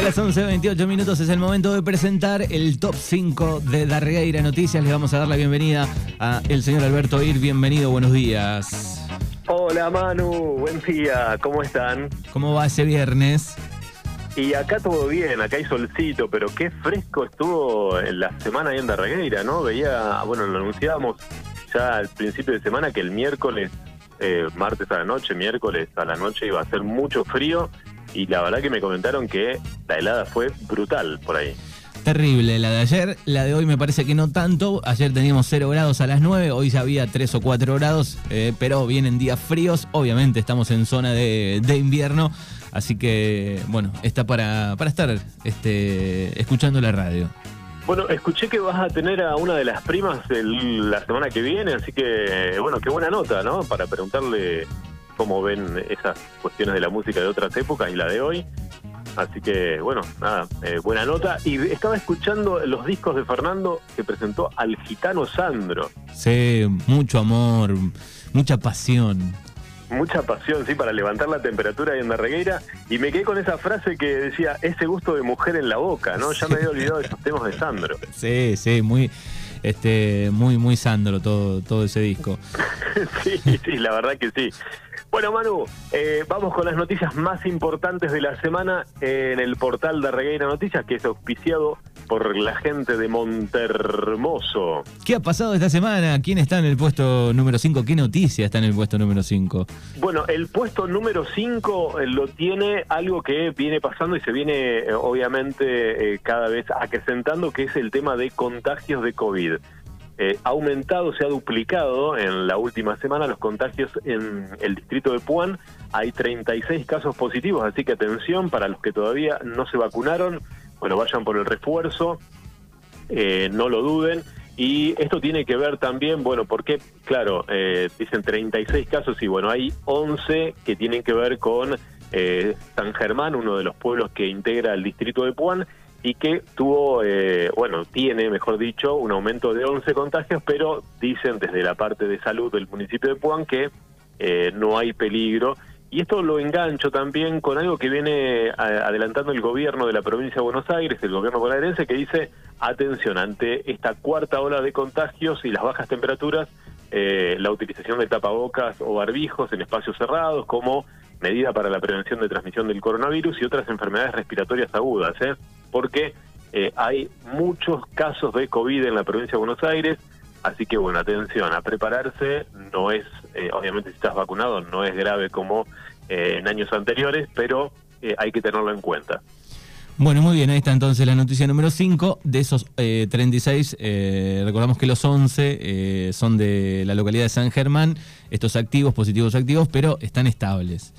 A las 11.28 minutos es el momento de presentar el top 5 de Darreira Noticias. Le vamos a dar la bienvenida a el señor Alberto Ir. Bienvenido, buenos días. Hola Manu, buen día, ¿cómo están? ¿Cómo va ese viernes? Y acá todo bien, acá hay solcito, pero qué fresco estuvo en la semana ahí en Darregueira, ¿no? Veía, bueno, lo anunciábamos ya al principio de semana que el miércoles, eh, martes a la noche, miércoles a la noche iba a ser mucho frío y la verdad que me comentaron que la helada fue brutal por ahí. Terrible la de ayer, la de hoy me parece que no tanto. Ayer teníamos 0 grados a las 9, hoy ya había 3 o 4 grados, eh, pero vienen días fríos. Obviamente estamos en zona de, de invierno, así que bueno, está para, para estar este, escuchando la radio. Bueno, escuché que vas a tener a una de las primas el- la semana que viene, así que bueno, qué buena nota, ¿no? Para preguntarle cómo ven esas cuestiones de la música de otras épocas y la de hoy. Así que, bueno, nada, eh, buena nota. Y estaba escuchando los discos de Fernando que presentó al gitano Sandro. Sí, mucho amor, mucha pasión. Mucha pasión, sí, para levantar la temperatura ahí en Darregueira. Y me quedé con esa frase que decía, ese gusto de mujer en la boca, ¿no? Ya me había olvidado de esos temas de Sandro. Sí, sí, muy, este, muy, muy Sandro todo, todo ese disco. sí, sí, la verdad que sí. Bueno, Manu, eh, vamos con las noticias más importantes de la semana en el portal de Regueira Noticias, que es auspiciado por la gente de Montermoso. ¿Qué ha pasado esta semana? ¿Quién está en el puesto número 5? ¿Qué noticia está en el puesto número 5? Bueno, el puesto número 5 lo tiene algo que viene pasando y se viene eh, obviamente eh, cada vez acrecentando, que es el tema de contagios de COVID. Eh, ha aumentado, se ha duplicado en la última semana los contagios en el distrito de Puan. Hay 36 casos positivos, así que atención para los que todavía no se vacunaron. Bueno, vayan por el refuerzo, eh, no lo duden. Y esto tiene que ver también, bueno, porque, claro, eh, dicen 36 casos y bueno, hay 11 que tienen que ver con eh, San Germán, uno de los pueblos que integra el distrito de Puan y que tuvo, eh, bueno, tiene, mejor dicho, un aumento de 11 contagios, pero dicen desde la parte de salud del municipio de Puan que eh, no hay peligro. Y esto lo engancho también con algo que viene adelantando el gobierno de la provincia de Buenos Aires, el gobierno bonaerense, que dice, atención, ante esta cuarta ola de contagios y las bajas temperaturas, eh, la utilización de tapabocas o barbijos en espacios cerrados como medida para la prevención de transmisión del coronavirus y otras enfermedades respiratorias agudas, ¿eh? porque eh, hay muchos casos de COVID en la provincia de Buenos Aires, así que bueno, atención, a prepararse, no es, eh, obviamente si estás vacunado, no es grave como en años anteriores, pero hay que tenerlo en cuenta. Bueno, muy bien, ahí está entonces la noticia número 5. De esos eh, 36, eh, recordamos que los 11 eh, son de la localidad de San Germán, estos activos, positivos activos, pero están estables.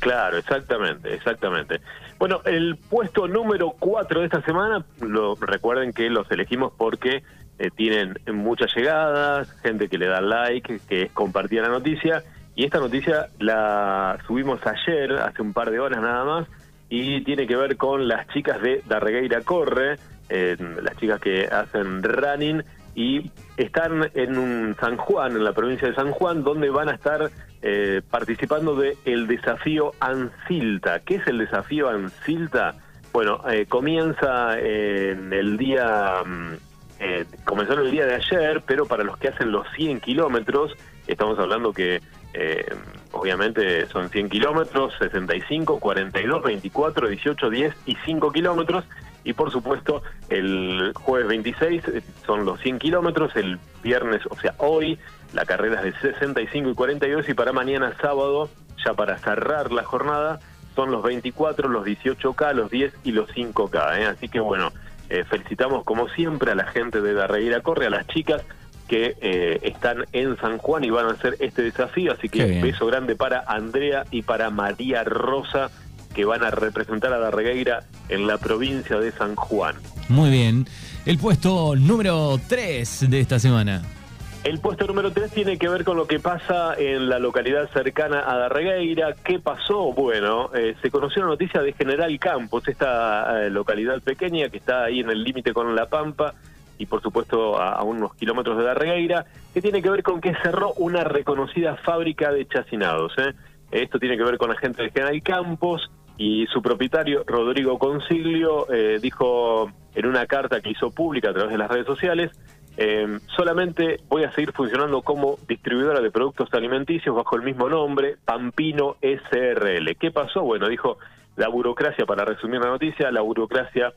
Claro, exactamente, exactamente. Bueno, el puesto número 4 de esta semana, lo, recuerden que los elegimos porque eh, tienen muchas llegadas, gente que le da like, que compartía la noticia, y esta noticia la subimos ayer, hace un par de horas nada más, y tiene que ver con las chicas de Darregueira Corre, las chicas que hacen running, y están en un San Juan, en la provincia de San Juan, donde van a estar eh, participando de el desafío Ancilta. ¿Qué es el desafío Ancilta? Bueno, eh, comienza en el día, mm, eh, comenzó en el día de ayer, pero para los que hacen los 100 kilómetros, estamos hablando que eh, obviamente son 100 kilómetros, 65, 42, 24, 18, 10 y 5 kilómetros. Y por supuesto, el jueves 26 eh, son los 100 kilómetros, el viernes, o sea, hoy, la carrera es de 65 y 42 y para mañana sábado, ya para cerrar la jornada, son los 24, los 18K, los 10 y los 5K. ¿eh? Así que bueno, eh, felicitamos como siempre a la gente de Darreira Corre, a las chicas que eh, están en San Juan y van a hacer este desafío. Así que beso grande para Andrea y para María Rosa, que van a representar a Darregueira en la provincia de San Juan. Muy bien. El puesto número 3 de esta semana. El puesto número 3 tiene que ver con lo que pasa en la localidad cercana a Darregueira. ¿Qué pasó? Bueno, eh, se conoció la noticia de General Campos, esta eh, localidad pequeña que está ahí en el límite con La Pampa y por supuesto a, a unos kilómetros de Darregueira, que tiene que ver con que cerró una reconocida fábrica de chacinados. ¿eh? Esto tiene que ver con la gente de General Campos Y su propietario, Rodrigo Consiglio, dijo en una carta que hizo pública a través de las redes sociales, solamente voy a seguir funcionando como distribuidora de productos alimenticios bajo el mismo nombre, Pampino SRL. ¿Qué pasó? Bueno, dijo la burocracia, para resumir la noticia, la burocracia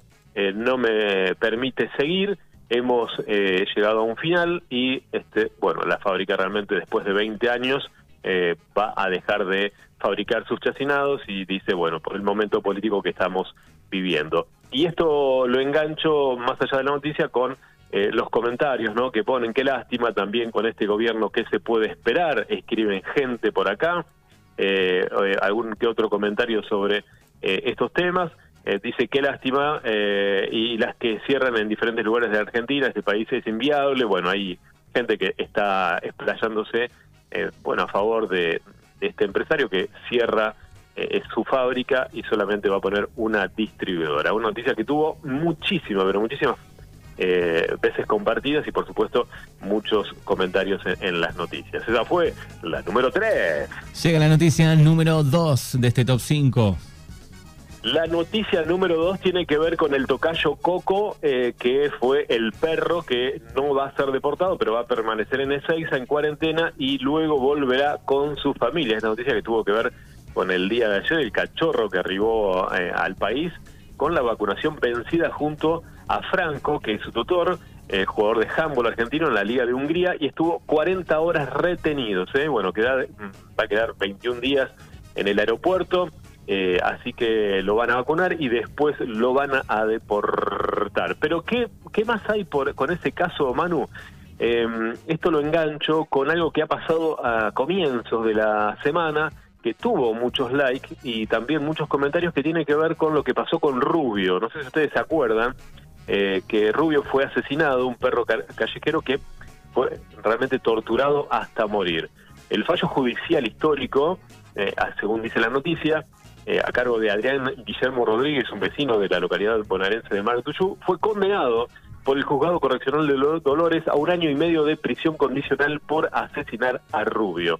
no me permite seguir hemos eh, llegado a un final y este bueno la fábrica realmente después de 20 años eh, va a dejar de fabricar sus chacinados y dice bueno por el momento político que estamos viviendo. Y esto lo engancho más allá de la noticia con eh, los comentarios no que ponen qué lástima también con este gobierno qué se puede esperar escriben gente por acá algún que otro comentario sobre estos temas. Eh, dice qué lástima eh, y las que cierran en diferentes lugares de Argentina, este país es inviable. Bueno, hay gente que está explayándose eh, bueno, a favor de, este empresario que cierra su fábrica y solamente va a poner una distribuidora. Una noticia que tuvo muchísimas, pero muchísimas veces compartidas y por supuesto muchos comentarios en, las noticias. Esa fue la número 3. Llega la noticia número 2 de este top 5. La noticia número dos tiene que ver con el tocayo Coco, eh, que fue el perro que no va a ser deportado, pero va a permanecer en Ezeiza en cuarentena y luego volverá con su familia. Esta noticia que tuvo que ver con el día de ayer, el cachorro que arribó eh, al país con la vacunación vencida junto a Franco, que es su tutor, eh, jugador de handball argentino en la Liga de Hungría, y estuvo 40 horas retenidos. Bueno, queda, va a quedar 21 días en el aeropuerto eh, así que lo van a vacunar y después lo van a, deportar. Pero ¿qué, ¿qué más hay por, con ese caso, Manu? Em, esto lo engancho con algo que ha pasado a comienzos de la semana, que tuvo muchos likes y también muchos comentarios que tiene que ver con lo que pasó con Rubio. No sé si ustedes se acuerdan eh, que Rubio fue asesinado, un perro callejero que fue realmente torturado hasta morir. El fallo judicial histórico, eh, según dice la noticia, eh, a cargo de Adrián Guillermo Rodríguez, un vecino de la localidad bonaerense de Martuyú, fue condenado por el juzgado correccional de Dolores a un año y medio de prisión condicional por asesinar a Rubio.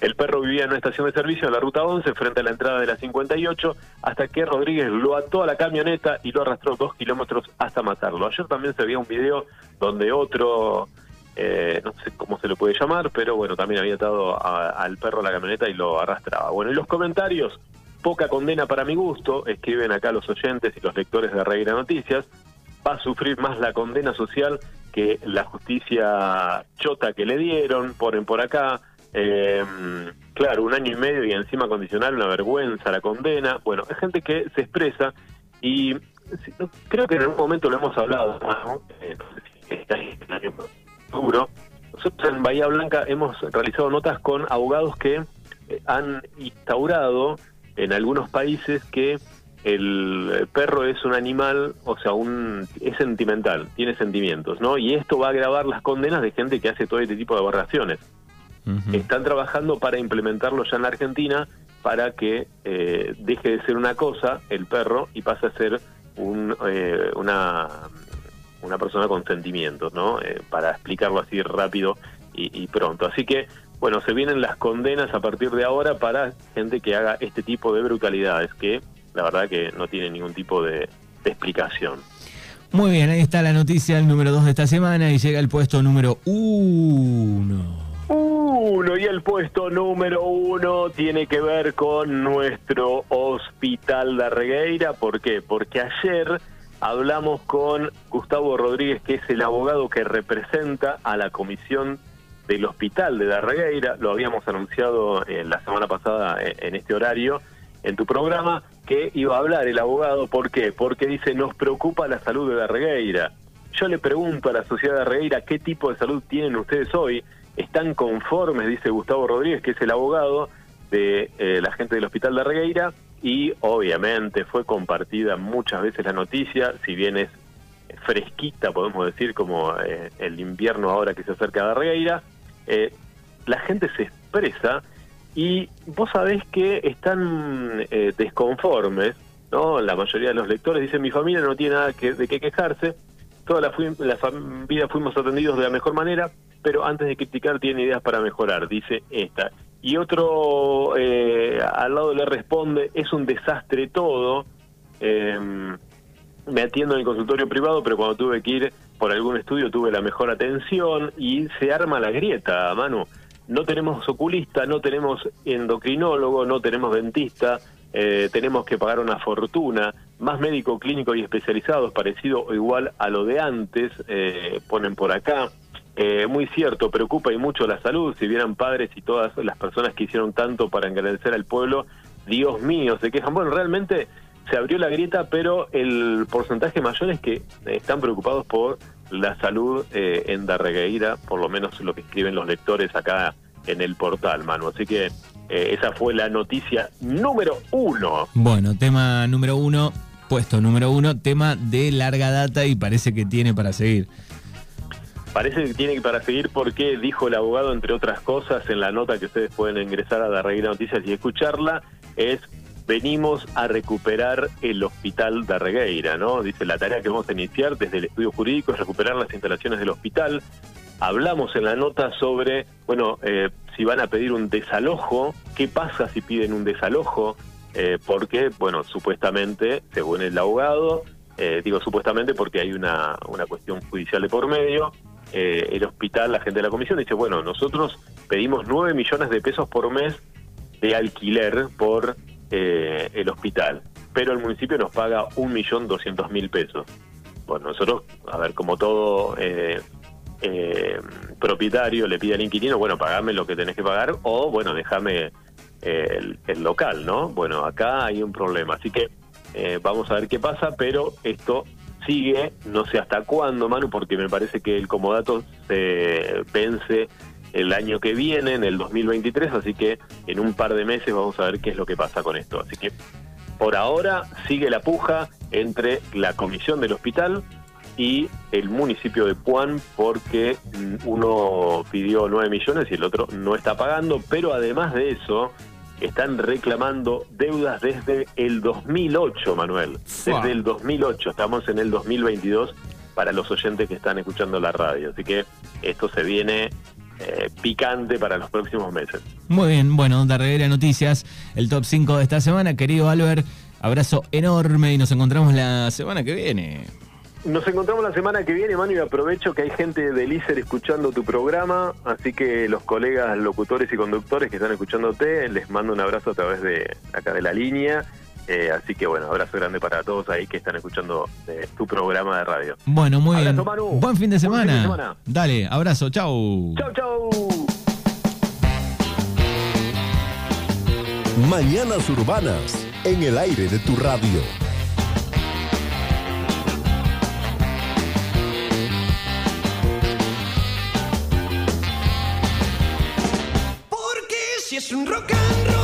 El perro vivía en una estación de servicio en la ruta 11 frente a la entrada de la 58 hasta que Rodríguez lo ató a la camioneta y lo arrastró dos kilómetros hasta matarlo. Ayer también se veía un video donde otro eh, no sé cómo se lo puede llamar, pero bueno, también había atado al perro a la camioneta y lo arrastraba. Bueno, y los comentarios, poca condena para mi gusto, escriben acá los oyentes y los lectores de Reina Noticias, va a sufrir más la condena social que la justicia chota que le dieron, ponen por acá, em, claro, un año y medio y encima condicional, una vergüenza la condena. Bueno, hay gente que se expresa y creo que en algún momento lo hemos hablado. Eh, nosotros en Bahía Blanca hemos realizado notas con abogados que eh, han instaurado en algunos países que el perro es un animal, o sea, un es sentimental, tiene sentimientos, ¿no? Y esto va a agravar las condenas de gente que hace todo este tipo de aberraciones. Están trabajando para implementarlo ya en la Argentina para que eh, deje de ser una cosa, el perro, y pase a ser un, eh, una una persona con sentimientos, ¿no? Eh, para explicarlo así rápido y, pronto. Así que, bueno, se vienen las condenas a partir de ahora para gente que haga este tipo de brutalidades, que la verdad que no tiene ningún tipo de, explicación. Muy bien, ahí está la noticia, el número 2 de esta semana y llega el puesto número 1. Uno, y el puesto número uno tiene que ver con nuestro hospital de Regueira. ¿Por qué? Porque ayer hablamos con Gustavo Rodríguez, que es el abogado que representa a la comisión del hospital de Darregueira. Lo habíamos anunciado eh, la semana pasada eh, en este horario en tu programa, que iba a hablar el abogado. ¿Por qué? Porque dice, nos preocupa la salud de Darregueira. Yo le pregunto a la sociedad de Darregueira, ¿qué tipo de salud tienen ustedes hoy? ¿Están conformes, dice Gustavo Rodríguez, que es el abogado de eh, la gente del hospital de Darregueira? Y obviamente fue compartida muchas veces la noticia, si bien es fresquita, podemos decir, como eh, el invierno ahora que se acerca a Regueira, eh, la gente se expresa y vos sabés que están eh, desconformes, ¿no? La mayoría de los lectores dicen, mi familia no tiene nada de qué quejarse, toda la, la vida fuimos atendidos de la mejor manera, pero antes de criticar tiene ideas para mejorar, dice esta. Y otro eh, al lado le responde, es un desastre todo. Eh, me atiendo en el consultorio privado, pero cuando tuve que ir por algún estudio tuve la mejor atención y se arma la grieta, Manu. No tenemos oculista, no tenemos endocrinólogo, no tenemos dentista, eh, tenemos que pagar una fortuna, más médico clínico y especializados, parecido o igual a lo de antes, eh, ponen por acá. Eh, muy cierto, preocupa y mucho la salud, si vieran padres y todas las personas que hicieron tanto para engrandecer al pueblo, Dios mío, se quejan. Bueno, realmente se abrió la grieta, pero el porcentaje mayor es que están preocupados por la salud eh, en Darregueira, por lo menos lo que escriben los lectores acá en el portal, Manu. Así que eh, esa fue la noticia número uno. Bueno, tema número uno, puesto número uno, tema de larga data y parece que tiene para seguir. Parece que tiene para seguir porque dijo el abogado, entre otras cosas, en la nota que ustedes pueden ingresar a Darregueira Noticias y escucharla, es venimos a recuperar el hospital de Regueira, ¿no? Dice, la tarea que vamos a iniciar desde el estudio jurídico es recuperar las instalaciones del hospital. Hablamos en la nota sobre, bueno, eh, si van a pedir un desalojo, qué pasa si piden un desalojo, eh, porque, bueno, supuestamente, según el abogado, eh, digo supuestamente porque hay una, una cuestión judicial de por medio, eh, el hospital, la gente de la comisión dice, bueno, nosotros pedimos 9 millones de pesos por mes de alquiler por eh, el hospital, pero el municipio nos paga 1.200.000 pesos. Bueno, nosotros, a ver, como todo eh, eh, propietario le pide al inquilino, bueno, pagame lo que tenés que pagar o, bueno, déjame eh, el, el local, ¿no? Bueno, acá hay un problema, así que eh, vamos a ver qué pasa, pero esto sigue, no sé hasta cuándo, Manu, porque me parece que el comodato se vence el año que viene, en el 2023, así que en un par de meses vamos a ver qué es lo que pasa con esto. Así que por ahora sigue la puja entre la comisión del hospital y el municipio de Puan porque uno pidió 9 millones y el otro no está pagando, pero además de eso están reclamando deudas desde el 2008, Manuel. Desde el 2008, estamos en el 2022 para los oyentes que están escuchando la radio. Así que esto se viene eh, picante para los próximos meses. Muy bien, bueno, Darreguera Noticias, el top 5 de esta semana. Querido Albert, abrazo enorme y nos encontramos la semana que viene. Nos encontramos la semana que viene, Manu, y aprovecho que hay gente del ICER escuchando tu programa, así que los colegas locutores y conductores que están escuchándote, les mando un abrazo a través de acá de la línea. Eh, así que bueno, abrazo grande para todos ahí que están escuchando eh, tu programa de radio. Bueno, muy Abrazo, bien. Manu. Buen fin de Buen semana. fin de semana. Dale, abrazo, chau. Chau, chau. Mañanas Urbanas, en el aire de tu radio. Es un rock and roll